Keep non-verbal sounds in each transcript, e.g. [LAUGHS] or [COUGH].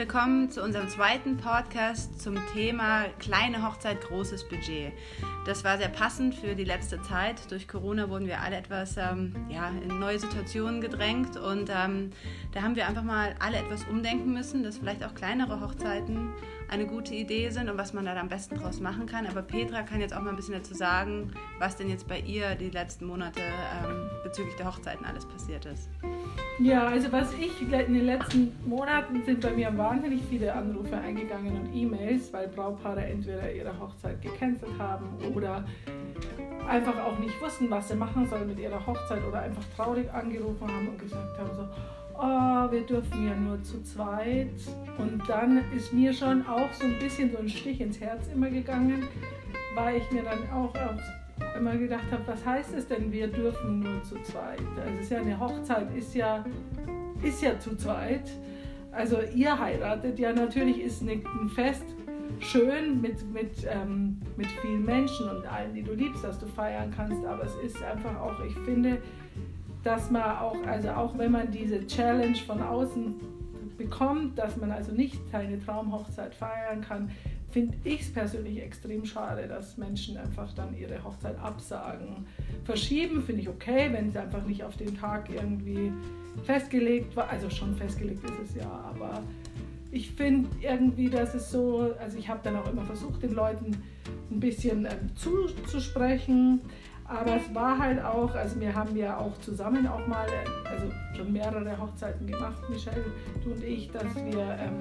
willkommen zu unserem zweiten Podcast zum Thema kleine Hochzeit, großes Budget. Das war sehr passend für die letzte Zeit. Durch Corona wurden wir alle etwas ähm, ja, in neue Situationen gedrängt und ähm, da haben wir einfach mal alle etwas umdenken müssen, dass vielleicht auch kleinere Hochzeiten eine gute Idee sind und was man da am besten draus machen kann. Aber Petra kann jetzt auch mal ein bisschen dazu sagen, was denn jetzt bei ihr die letzten Monate ähm, bezüglich der Hochzeiten alles passiert ist. Ja, also was ich in den letzten Monaten sind bei mir wahnsinnig viele Anrufe eingegangen und E-Mails, weil Braupaare entweder ihre Hochzeit gecancelt haben oder einfach auch nicht wussten, was sie machen sollen mit ihrer Hochzeit oder einfach traurig angerufen haben und gesagt haben so, oh, wir dürfen ja nur zu zweit. Und dann ist mir schon auch so ein bisschen so ein Stich ins Herz immer gegangen, weil ich mir dann auch immer gedacht habe, was heißt es denn, wir dürfen nur zu zweit? Also es ist ja eine Hochzeit, ist ja, ist ja zu zweit. Also ihr heiratet ja natürlich, ist ein Fest schön mit, mit, ähm, mit vielen Menschen und allen, die du liebst, dass du feiern kannst, aber es ist einfach auch, ich finde, dass man auch, also auch wenn man diese Challenge von außen bekommt, dass man also nicht seine Traumhochzeit feiern kann, finde ich es persönlich extrem schade, dass Menschen einfach dann ihre Hochzeit absagen. Verschieben finde ich okay, wenn es einfach nicht auf den Tag irgendwie festgelegt war. Also schon festgelegt ist es ja, aber ich finde irgendwie, dass es so, also ich habe dann auch immer versucht, den Leuten ein bisschen ähm, zuzusprechen. Aber es war halt auch, also wir haben ja auch zusammen auch mal, also schon mehrere Hochzeiten gemacht, Michelle, du und ich, dass wir, ähm,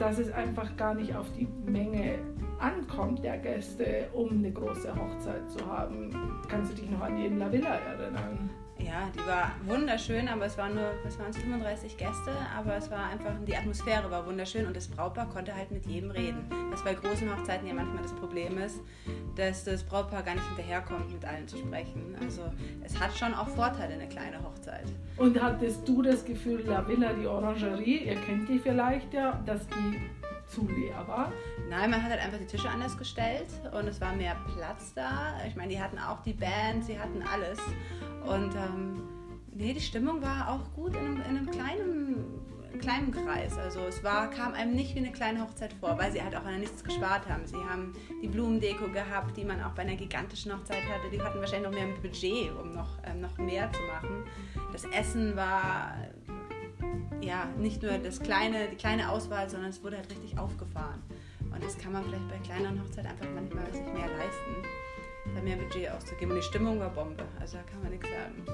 dass es einfach gar nicht auf die Menge ankommt der Gäste, um eine große Hochzeit zu haben. Kannst du dich noch an die in La Villa erinnern? Ja, die war wunderschön, aber es waren nur, was waren es, 35 Gäste, aber es war einfach, die Atmosphäre war wunderschön und das Brautpaar konnte halt mit jedem reden. Was bei großen Hochzeiten ja manchmal das Problem ist, dass das Brautpaar gar nicht hinterherkommt, mit allen zu sprechen. Also es hat schon auch Vorteile, eine kleine Hochzeit. Und hattest du das Gefühl, La Villa, die Orangerie, ihr kennt die vielleicht ja, dass die zu leer war? Nein, man hat halt einfach die Tische anders gestellt und es war mehr Platz da. Ich meine, die hatten auch die Band, sie hatten alles. Und ähm, nee, die Stimmung war auch gut in einem, in einem kleinen, kleinen Kreis. Also es war, kam einem nicht wie eine kleine Hochzeit vor, weil sie halt auch an nichts gespart haben. Sie haben die Blumendeko gehabt, die man auch bei einer gigantischen Hochzeit hatte. Die hatten wahrscheinlich noch mehr Budget, um noch, ähm, noch mehr zu machen. Das Essen war ja, nicht nur das kleine, die kleine Auswahl, sondern es wurde halt richtig aufgefahren. Und das kann man vielleicht bei kleineren Hochzeiten einfach manchmal sich mehr leisten, da mehr Budget auszugeben. Und die Stimmung war Bombe, also da kann man nichts sagen.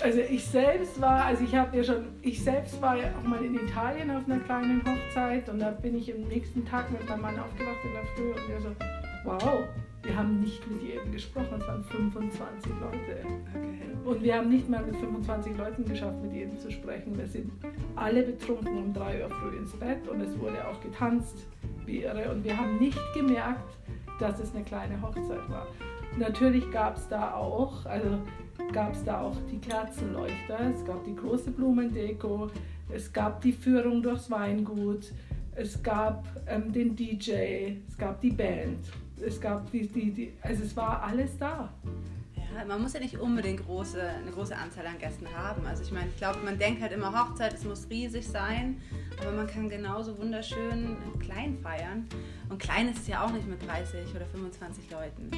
Also ich selbst war, also ich habe ja schon, ich selbst war ja auch mal in Italien auf einer kleinen Hochzeit und da bin ich am nächsten Tag mit meinem Mann aufgewacht in der Früh und wir so, wow, wir haben nicht mit jedem gesprochen, es waren 25 Leute. Okay. Und wir haben nicht mal mit 25 Leuten geschafft, mit jedem zu sprechen. Wir sind alle betrunken um 3 Uhr früh ins Bett und es wurde auch getanzt wie irre. Und wir haben nicht gemerkt, dass es eine kleine Hochzeit war. Natürlich gab es da auch, also gab es da auch die Kerzenleuchter, es gab die große Blumendeko, es gab die Führung durchs Weingut, es gab ähm, den DJ, es gab die Band es gab die, die, die, also es war alles da. Man muss ja nicht unbedingt große, eine große Anzahl an Gästen haben. Also ich meine, ich glaube, man denkt halt immer Hochzeit, es muss riesig sein, aber man kann genauso wunderschön klein feiern. Und klein ist es ja auch nicht mit 30 oder 25 Leuten.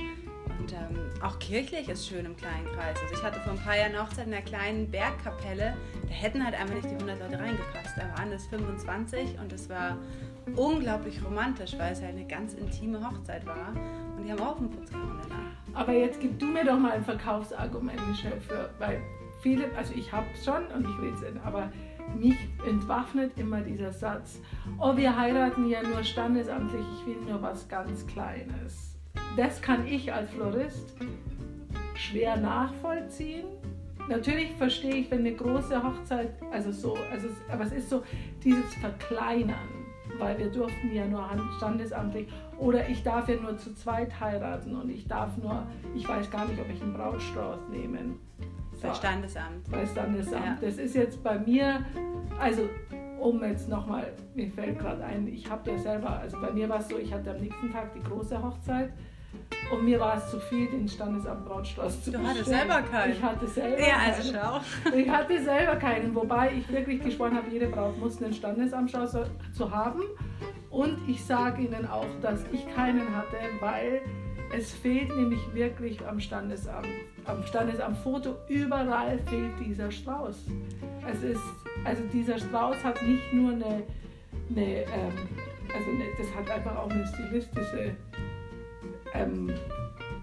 Und ähm, auch kirchlich ist schön im kleinen Kreis. Also ich hatte vor ein paar Jahren Hochzeit in einer kleinen Bergkapelle, da hätten halt einfach nicht die 100 Leute reingepasst. Da waren es 25 und es war unglaublich romantisch, weil es halt eine ganz intime Hochzeit war. Und die haben auch einen Putz gehauen danach. Aber jetzt gib du mir doch mal ein Verkaufsargument, Michelle, für, weil viele, also ich habe schon und ich will es aber mich entwaffnet immer dieser Satz, oh, wir heiraten ja nur standesamtlich, ich will nur was ganz Kleines. Das kann ich als Florist schwer nachvollziehen. Natürlich verstehe ich, wenn eine große Hochzeit, also so, also, aber es ist so dieses Verkleinern weil wir durften ja nur standesamtlich oder ich darf ja nur zu zweit heiraten und ich darf nur, ich weiß gar nicht, ob ich einen Brautstrauß nehmen. So, bei Standesamt. Bei Standesamt. Ja. Das ist jetzt bei mir, also um jetzt nochmal, mir fällt gerade ein, ich habe ja selber, also bei mir war es so, ich hatte am nächsten Tag die große Hochzeit Und mir war es zu viel, den Standesamt Brautschloss zu Du bestellen. hattest selber keinen. Ich hatte selber Ja, also keinen. schau. Ich hatte selber keinen, wobei ich wirklich geschworen habe, jede Braut muss einen Standesamtschau zu- zu haben. Und ich sage Ihnen auch, dass ich keinen hatte, weil es fehlt nämlich wirklich am Standesamt, am Standesamtfoto, überall fehlt dieser Strauß. Es ist, also dieser Strauß hat nicht nur eine, eine ähm, also eine, das hat einfach auch eine stilistische ähm,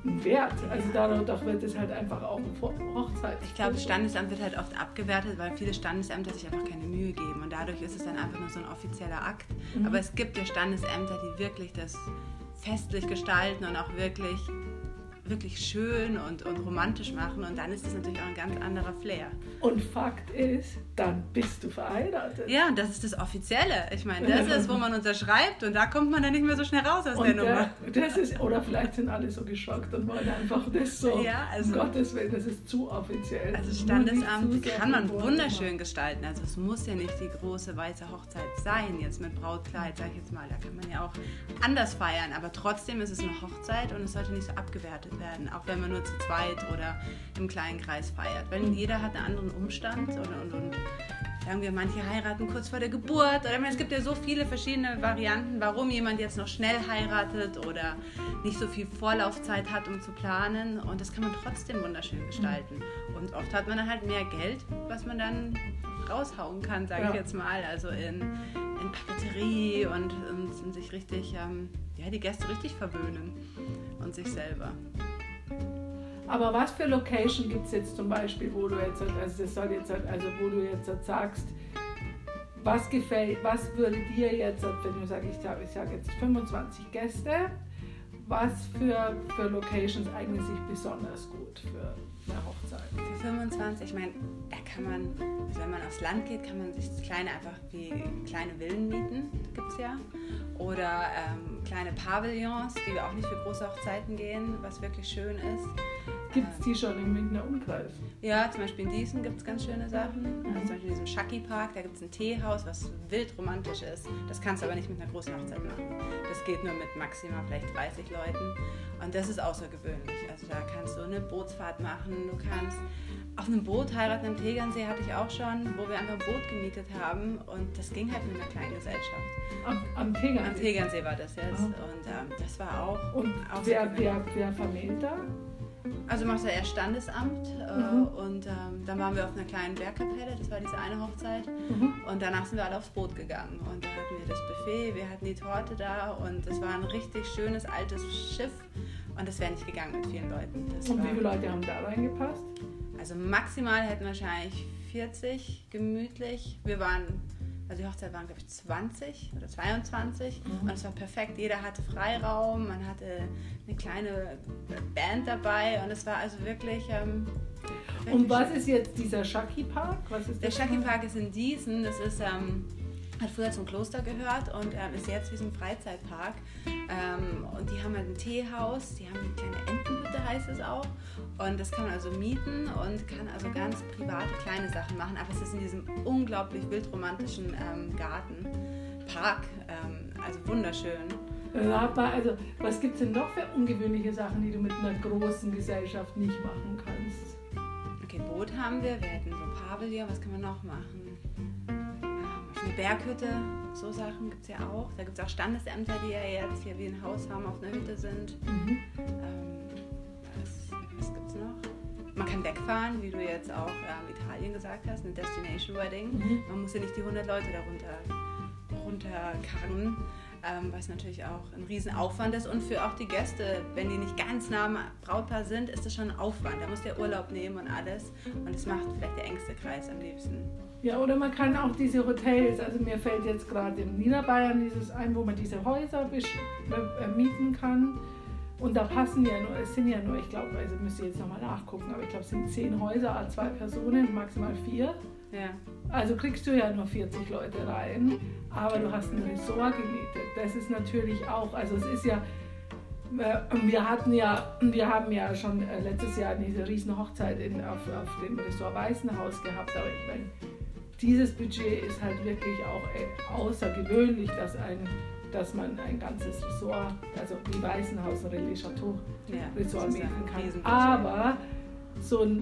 Wert. Also dadurch wird es halt einfach auch ein Ho- Hochzeit. Ich glaube, das Standesamt wird halt oft abgewertet, weil viele Standesämter sich einfach keine Mühe geben und dadurch ist es dann einfach nur so ein offizieller Akt. Mhm. Aber es gibt ja Standesämter, die wirklich das festlich gestalten und auch wirklich, wirklich schön und, und romantisch machen und dann ist das natürlich auch ein ganz anderer Flair. Und Fakt ist, dann bist du verheiratet. Ja, und das ist das Offizielle. Ich meine, das ist, wo man unterschreibt und da kommt man dann nicht mehr so schnell raus aus der Und Nummer. der, das ist, oder vielleicht sind alle so geschockt und wollen einfach das so. Ja, also- um Gottes Willen, das ist zu offiziell. Also Standesamt kann man wunderschön gestalten. Also es muss ja nicht die große weiße Hochzeit sein, jetzt mit Brautkleid, sag ich jetzt mal. Da kann man ja auch anders feiern. Aber trotzdem ist es eine Hochzeit und es sollte nicht so abgewertet werden, auch wenn man nur zu zweit oder im kleinen Kreis feiert. Weil jeder hat einen anderen Umstand und, und, und sagen wir, manche heiraten kurz vor der Geburt. Oder es gibt ja so viele verschiedene Varianten, warum jemand jetzt noch schnell heiratet oder nicht so viel Vorlaufzeit hat, um zu planen. Und das kann man trotzdem wunderschön gestalten. Und oft hat man dann halt mehr Geld, was man dann raushauen kann, sage Ja. ich jetzt mal. Also in, in Papeterie und, und, und sich richtig, ähm, ja, die Gäste richtig verwöhnen und sich selber. Aber was für Location gibt es jetzt zum Beispiel, wo du jetzt, also das soll jetzt, also wo du jetzt sagst, was gefällt, was würde dir jetzt, wenn du sagst, ich sage sag jetzt 25 Gäste, was für, für Locations eignen sich besonders gut für eine Hochzeit? Für 25, ich meine, da kann man, also wenn man aufs Land geht, kann man sich kleine einfach wie kleine Villen mieten, gibt es ja. Oder ähm, kleine Pavillons, die auch nicht für große Hochzeiten gehen, was wirklich schön ist. Gibt es die schon im Münchner Umkreis? Ja, zum Beispiel in Diesen gibt es ganz schöne Sachen. Also zum Beispiel in diesem Shaki Park, da gibt es ein Teehaus, was wild romantisch ist. Das kannst du aber nicht mit einer großen Hochzeit machen. Das geht nur mit maximal vielleicht 30 Leuten. Und das ist außergewöhnlich. Also da kannst du eine Bootsfahrt machen, du kannst auf einem Boot heiraten. Im Tegernsee hatte ich auch schon, wo wir einfach ein Boot gemietet haben. Und das ging halt mit einer kleinen Gesellschaft. Am, am Tegernsee. Am Tegernsee war das jetzt. Ah. Und ähm, das war auch Und wer, wer, wer vermählt da? Also machst du erst Standesamt äh, Mhm. und ähm, dann waren wir auf einer kleinen Bergkapelle, das war diese eine Hochzeit. Mhm. Und danach sind wir alle aufs Boot gegangen und da hatten wir das Buffet, wir hatten die Torte da und es war ein richtig schönes altes Schiff und das wäre nicht gegangen mit vielen Leuten. Das Und wie viele Leute haben da reingepasst? Also maximal hätten wahrscheinlich 40 gemütlich. Wir waren, also die Hochzeit waren glaube ich 20 oder 22 Mhm. und es war perfekt. Jeder hatte Freiraum, man hatte eine kleine Band dabei und es war also wirklich. Ähm, wirklich Und was schön. ist jetzt dieser Shaki Park? Was ist Der? Shaki Park ist in Diesen, das ist, ähm, hat früher zum Kloster gehört und ähm, ist jetzt wie so ein Freizeitpark. Ähm, und die haben halt ein Teehaus, die haben eine kleine Entenhütte, heißt es auch. Und das kann man also mieten und kann also ganz private kleine Sachen machen. Aber es ist in diesem unglaublich wildromantischen ähm, Garten, Park, ähm, also wunderschön. Rat mal, also, was gibt es denn noch für ungewöhnliche Sachen, die du mit einer großen Gesellschaft nicht machen kannst? Okay, Boot haben wir, wir hätten so ein Pavillon, was kann man noch machen? Berghütte, so Sachen gibt es ja auch. Da gibt es auch Standesämter, die ja jetzt hier wie ein Haus haben, auf einer Hütte sind. Mhm. Ähm, was was gibt es noch? Man kann wegfahren, wie du jetzt auch ähm, Italien gesagt hast, eine Destination Wedding. Mhm. Man muss ja nicht die 100 Leute darunter runterkarren, ähm, was natürlich auch ein Riesenaufwand ist. Und für auch die Gäste, wenn die nicht ganz nah am Brautpaar sind, ist das schon ein Aufwand. Da muss der Urlaub nehmen und alles. Und das macht vielleicht der engste Kreis am liebsten. Ja, oder man kann auch diese Hotels, also mir fällt jetzt gerade im Niederbayern dieses ein, wo man diese Häuser äh, mieten kann. Und da passen ja nur, es sind ja nur, ich glaube, also müsste ich jetzt nochmal nachgucken, aber ich glaube, es sind zehn Häuser, a zwei Personen, maximal vier. Ja. Also kriegst du ja nur 40 Leute rein, aber du hast ein Ressort gemietet. Das ist natürlich auch, also es ist ja, äh, wir hatten ja, wir haben ja schon äh, letztes Jahr diese riesen Hochzeit in, auf, auf dem Ressort Weißenhaus gehabt, aber ich meine, dieses Budget ist halt wirklich auch außergewöhnlich, dass ein dass man ein ganzes Ressort, also wie Waisenhaus oder Le Chateau Ja, Ressort ein kann. Aber so ein,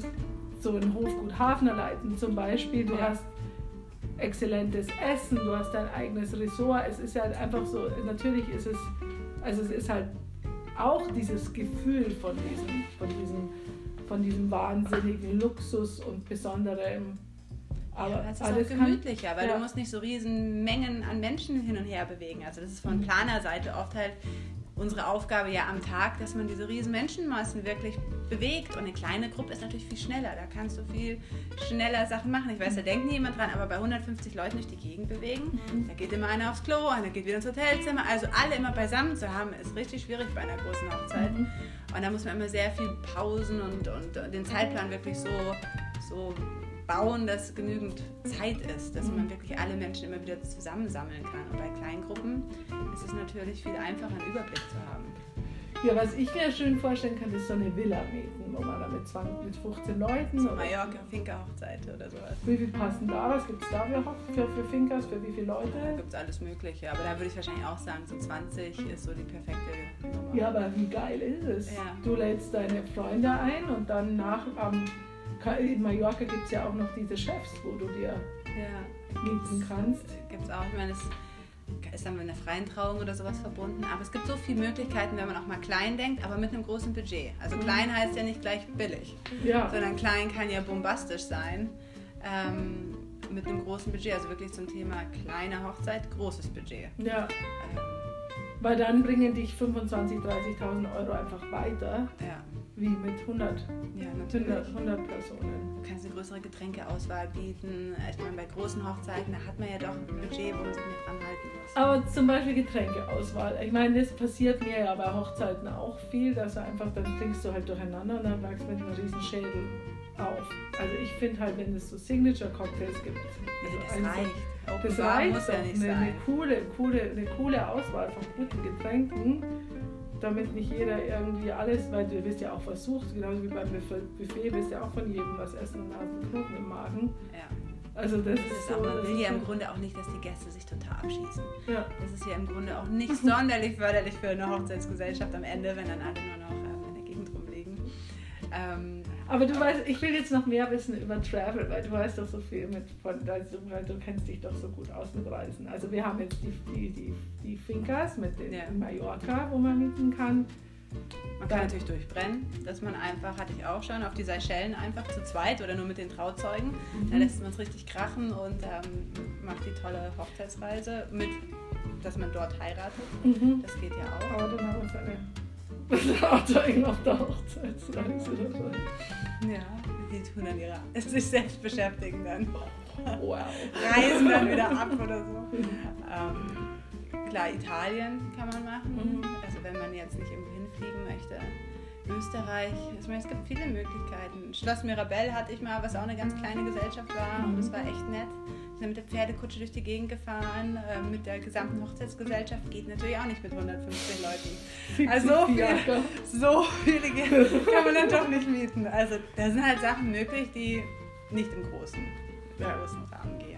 so ein Hofgut Hafnerleiten zum Beispiel, du Ja. hast exzellentes Essen, du hast dein eigenes Ressort. Es ist halt einfach so, natürlich ist es, also es ist halt auch dieses Gefühl von diesem, von diesem, von diesem wahnsinnigen Luxus und Besonderem. Aber ja, es ist auch kann, gemütlicher, weil ja. du musst nicht so riesen Mengen an Menschen hin und her bewegen. Also das ist von Mhm. Planerseite oft halt unsere Aufgabe ja am Tag, dass man diese riesen Menschenmassen wirklich bewegt. Und eine kleine Gruppe ist natürlich viel schneller. Da kannst du viel schneller Sachen machen. Ich weiß, da denkt niemand dran, aber bei 150 Leuten durch die Gegend bewegen, Mhm. da geht immer einer aufs Klo, einer geht wieder ins Hotelzimmer. Also alle immer beisammen zu haben, ist richtig schwierig bei einer großen Hochzeit. Mhm. Und da muss man immer sehr viel Pausen und, und den Zeitplan wirklich so, so bauen, dass genügend Zeit ist, dass Mhm. man wirklich alle Menschen immer wieder zusammensammeln kann. Und bei kleinen Gruppen ist es natürlich viel einfacher, einen Überblick zu haben. Ja, was ich mir schön vorstellen kann, ist so eine Villa mieten, wo man da mit, 20, mit 15 Leuten oder Mallorca, Finca-Hochzeit oder sowas. Wie viel passen da? Was gibt es da für, für, Finkers? Für wie viele Da Leute? gibt es alles Mögliche. Aber da würde ich wahrscheinlich auch sagen, so 20 ist so die perfekte Nummer. Ja, aber wie geil ist es? Ja. Du lädst deine Freunde ein und dann nach am in Mallorca gibt es ja auch noch diese Chefs, wo du dir ja. mieten kannst. Gibt es auch. Ich meine, es ist dann mit einer freien Trauung oder sowas verbunden. Aber es gibt so viele Möglichkeiten, wenn man auch mal klein denkt, aber mit einem großen Budget. Also Mhm. klein heißt ja nicht gleich billig. Ja, sondern klein kann ja bombastisch sein. Ähm, mit einem großen Budget, also wirklich zum Thema kleine Hochzeit, großes Budget. ja. Ähm, Weil dann bringen dich 25.000, 30.000 Euro einfach weiter, ja, wie mit 100, ja, 100, natürlich. 100 Personen. Du kannst eine größere Getränkeauswahl bieten. Ich meine, bei großen Hochzeiten, da hat man ja doch ein Budget, wo man sich nicht dran halten muss. Aber zum Beispiel Getränkeauswahl. Ich meine, das passiert mir ja bei Hochzeiten auch viel, dass du einfach, dann trinkst du halt durcheinander und dann wachst du mit einem riesen Schädel auf. Also ich finde halt, wenn es so Signature-Cocktails gibt, Also also das einfach- reicht. Das reicht muss ja nicht eine, eine, sein. coole, coole, eine coole Auswahl von guten Getränken, damit nicht jeder irgendwie alles, weil du wirst ja auch versucht, genauso wie beim Buffet, wirst ja auch von jedem was essen und hast einen Knoten im Magen. Ja. Also das, Das ist so. auch, man das will ja im Grunde auch nicht, dass die Gäste sich total abschießen. ja. Das ist ja im Grunde auch nicht [LAUGHS] sonderlich förderlich für eine Hochzeitsgesellschaft am Ende, wenn dann alle nur noch ähm, in der Gegend rumliegen. Ähm, Aber du weißt, ich will jetzt noch mehr wissen über Travel, weil du weißt doch so viel mit von, also, du kennst dich doch so gut aus mit Reisen. Also wir haben jetzt die, die, die, die Fincas mit den Ja. in Mallorca, wo man mieten kann. Man kann natürlich durchbrennen, dass man einfach, hatte ich auch schon, auf die Seychellen einfach zu zweit oder nur mit den Trauzeugen. Da lässt man es richtig krachen und ähm, macht die tolle Hochzeitsreise mit, dass man dort heiratet. Mhm. Das geht ja auch. Aber dann haben wir seine Trauzeugen auf der Hochzeitsreise dabei. Ja, die tun dann ihre, [LAUGHS] sich selbst beschäftigen dann. Wow. Reisen dann wieder ab oder so. [LAUGHS] Ähm, klar, Italien kann man machen. Mhm. Also wenn man jetzt nicht irgendwo hinfliegen möchte. Österreich, ich meine, es gibt viele Möglichkeiten. Schloss Mirabell hatte ich mal, was auch eine ganz kleine Gesellschaft war und das war echt nett. Wir sind mit der Pferdekutsche durch die Gegend gefahren, äh, mit der gesamten Hochzeitsgesellschaft. Geht natürlich auch nicht mit 150 Leuten. Also so viel, Fiaker. [LAUGHS] so viele kann man dann doch nicht mieten. Also da sind halt Sachen möglich, die nicht im großen, im großen Rahmen gehen.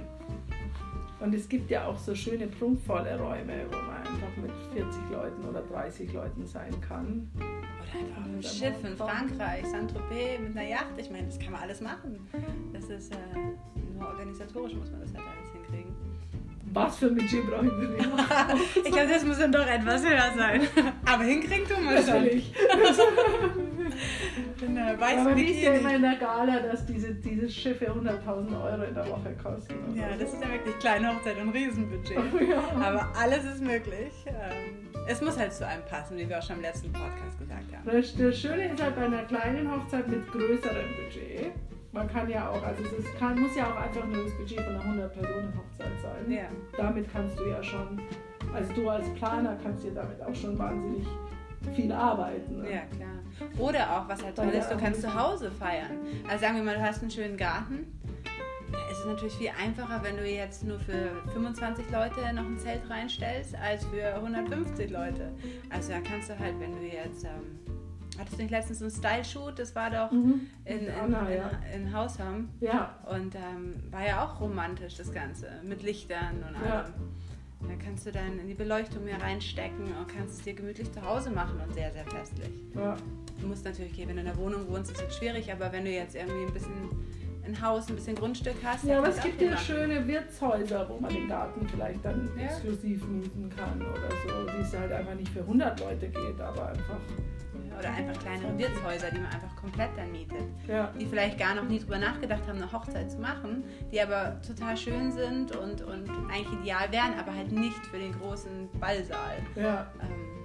Und es gibt ja auch so schöne, prunkvolle Räume, wo man einfach mit 40 Leuten oder 30 Leuten sein kann. Oder einfach mit einem Schiff in. Frankreich, Saint-Tropez, mit einer Yacht. Ich meine, das kann man alles machen. Das ist äh, nur organisatorisch muss man das halt alles hinkriegen. Was für ein Budget brauche ich die [LAUGHS] Ich glaube, das muss dann doch etwas höher sein. Aber hinkriegen tun wir es schon. [LAUGHS] In der Aber weißen wie ist ja immer in der Gala, dass diese, diese Schiffe 100.000 Euro in der Woche kosten. oder Ja, das ist ja wirklich kleine Hochzeit und Riesenbudget. [LAUGHS] ja. Aber alles ist möglich. Ähm, es muss halt zu einem passen, wie wir auch schon im letzten Podcast gesagt haben. Das, das Schöne ist halt bei einer kleinen Hochzeit mit größerem Budget. Man kann ja auch, also es ist, kann, muss ja auch einfach nur das Budget von einer 100-Personen-Hochzeit sein. Ja. Damit kannst du ja schon, also du als Planer kannst dir damit auch schon wahnsinnig viel arbeiten. Ne? Ja, klar. Oder auch, was halt toll ist, du kannst zu Hause feiern. Also sagen wir mal, du hast einen schönen Garten. Da ist es natürlich viel einfacher, wenn du jetzt nur für 25 Leute noch ein Zelt reinstellst, als für 150 Leute. Also da kannst du halt, wenn du jetzt... Ähm, hattest du nicht letztens so einen Style-Shoot? Das war doch Mhm. in, in, Anna, in, ja. in Hausham. Ja, Und ähm, war ja auch romantisch, das Ganze. Mit Lichtern und Ja. Da kannst du dann in die Beleuchtung mehr reinstecken und kannst es dir gemütlich zu Hause machen und sehr, sehr festlich. Ja. Du musst natürlich, okay, wenn du in der Wohnung wohnst, ist es schwierig, aber wenn du jetzt irgendwie ein bisschen ein Haus, ein bisschen Grundstück hast, Ja, dann aber es gibt ja machen. schöne Wirtshäuser, wo man den Garten vielleicht dann Ja. exklusiv mieten kann oder so, die es halt einfach nicht für 100 Leute geht, aber einfach, Oder einfach kleinere Wirtshäuser, die man einfach komplett dann mietet. ja. Die vielleicht gar noch nie drüber nachgedacht haben, eine Hochzeit zu machen, die aber total schön sind und, und eigentlich ideal wären, aber halt nicht für den großen Ballsaal. ja. Ähm,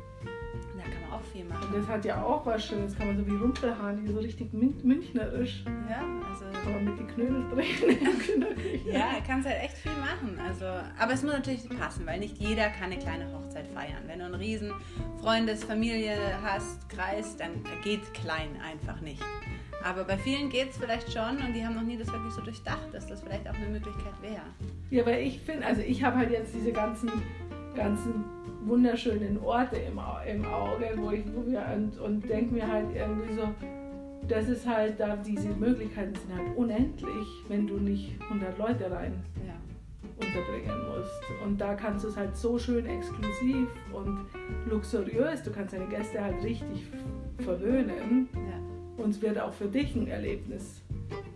kann viel Und machen. das hat ja auch was Schönes, kann man so wie Rumpelhahn, so richtig mün münchnerisch, Ja, also kann man mit die Knödel drehen im [LAUGHS] Kinderküche. Ja, kannst halt echt viel machen. Also, aber es muss natürlich passen, weil nicht jeder kann eine kleine Hochzeit feiern. Wenn du einen riesen Freundesfamilie hast, Kreis, dann geht klein einfach nicht. Aber bei vielen geht es vielleicht schon und die haben noch nie das wirklich so durchdacht, dass das vielleicht auch eine Möglichkeit wäre. Ja, weil ich finde, also ich habe halt jetzt diese ganzen, ganzen wunderschönen Orte im, im Auge, wo ich, wo wir und, und denke mir halt irgendwie so, das ist halt da, diese Möglichkeiten sind halt unendlich, wenn du nicht 100 Leute rein Ja. unterbringen musst. Und da kannst du es halt so schön exklusiv und luxuriös, du kannst deine Gäste halt richtig verwöhnen. ja. Und es wird auch für dich ein Erlebnis,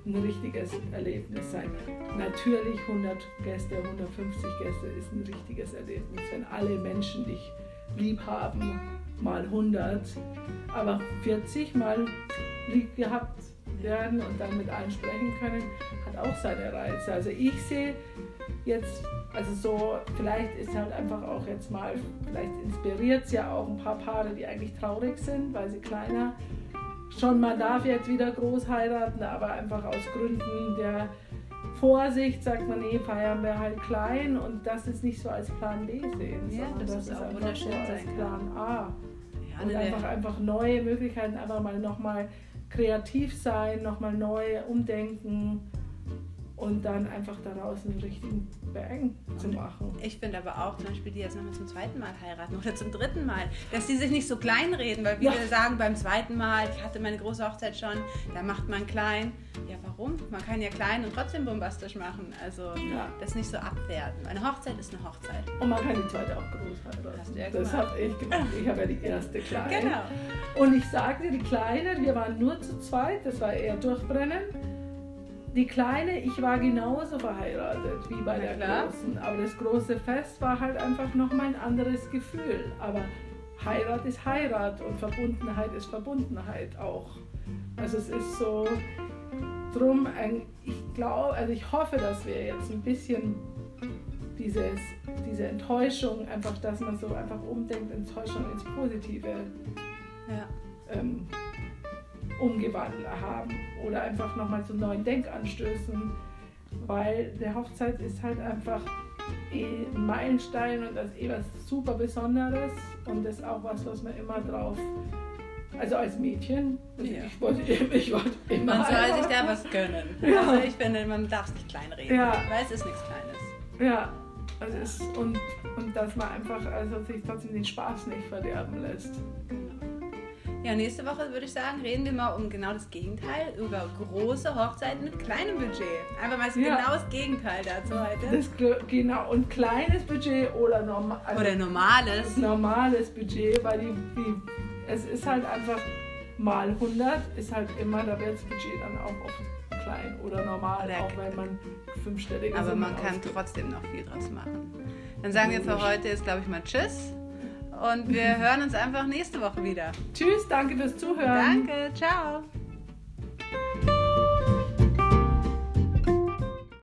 ein richtiges Erlebnis sein. Natürlich 100 Gäste, 150 Gäste ist ein richtiges Erlebnis, wenn alle Menschen dich lieb haben, mal 100, aber 40 mal lieb gehabt werden und dann mit allen sprechen können, hat auch seine Reize. Also ich sehe jetzt, also so, vielleicht ist halt einfach auch jetzt mal, vielleicht inspiriert es ja auch ein paar Paare, die eigentlich traurig sind, weil sie kleiner schon man darf jetzt wieder groß heiraten, aber einfach aus Gründen der Vorsicht sagt man, nee, feiern wir halt klein und das ist nicht so als Plan B sehen, Ja, sondern das das, ist ist auch einfach wunderschön so als. Plan A. Ja, Und eine einfach, der- einfach neue Möglichkeiten, einfach mal nochmal kreativ sein, nochmal neu umdenken und dann einfach daraus einen richtigen Bang zu machen. Ich finde aber auch zum Beispiel, die jetzt nochmal zum zweiten Mal heiraten oder zum dritten Mal, dass die sich nicht so klein reden, weil viele Ja. sagen beim zweiten Mal, ich hatte meine große Hochzeit schon, da macht man klein. Ja, warum? Man kann ja klein und trotzdem bombastisch machen. Also Ja. das nicht so abwerten. Eine Hochzeit ist eine Hochzeit. Und man kann die zweite auch groß heiraten. Hast du ja das habe ich gemacht. Ich habe ja die erste klein. Genau. Und ich sagte, die Kleine, wir waren nur zu zweit, das war eher durchbrennen. Die Kleine, ich war genauso verheiratet wie bei Na der klar. Großen. Aber das große Fest war halt einfach nochmal ein anderes Gefühl. Aber Heirat ist Heirat und Verbundenheit ist Verbundenheit auch. Also es ist so drum, ein, ich glaube, also ich hoffe, dass wir jetzt ein bisschen dieses, diese Enttäuschung, einfach, dass man so einfach umdenkt, Enttäuschung ins Positive Ja. ähm, umgewandelt haben oder einfach nochmal zu neuen Denkanstößen, weil der Hochzeit ist halt einfach eh ein Meilenstein und das ist eh was super Besonderes und das ist auch was, was man immer drauf, also als Mädchen, also Ja. ich, wollte, [LAUGHS] ich wollte immer Man soll sich da was gönnen. Ja. Also ich finde, man darf es nicht kleinreden, Ja. weil es ist nichts Kleines. Ja, also ist, und, und dass man einfach also sich trotzdem den Spaß nicht verderben lässt. Ja, nächste Woche würde ich sagen, reden wir mal um genau das Gegenteil, über große Hochzeiten mit kleinem Budget. Einfach mal das Ja. genau das Gegenteil dazu heute. Das, ge- genau, und kleines Budget oder normal. Also Oder normales. normales Budget, weil die, die, es ist halt einfach mal 100, ist halt immer, da wird das Budget dann auch oft klein oder normal, Oder- auch wenn man fünfstellige Aber Summen man kann ausgibt. trotzdem noch viel draus machen. Dann sagen wir für heute jetzt, glaube ich, mal Tschüss. Und wir hören uns einfach nächste Woche wieder. Tschüss, danke fürs Zuhören. Danke, ciao.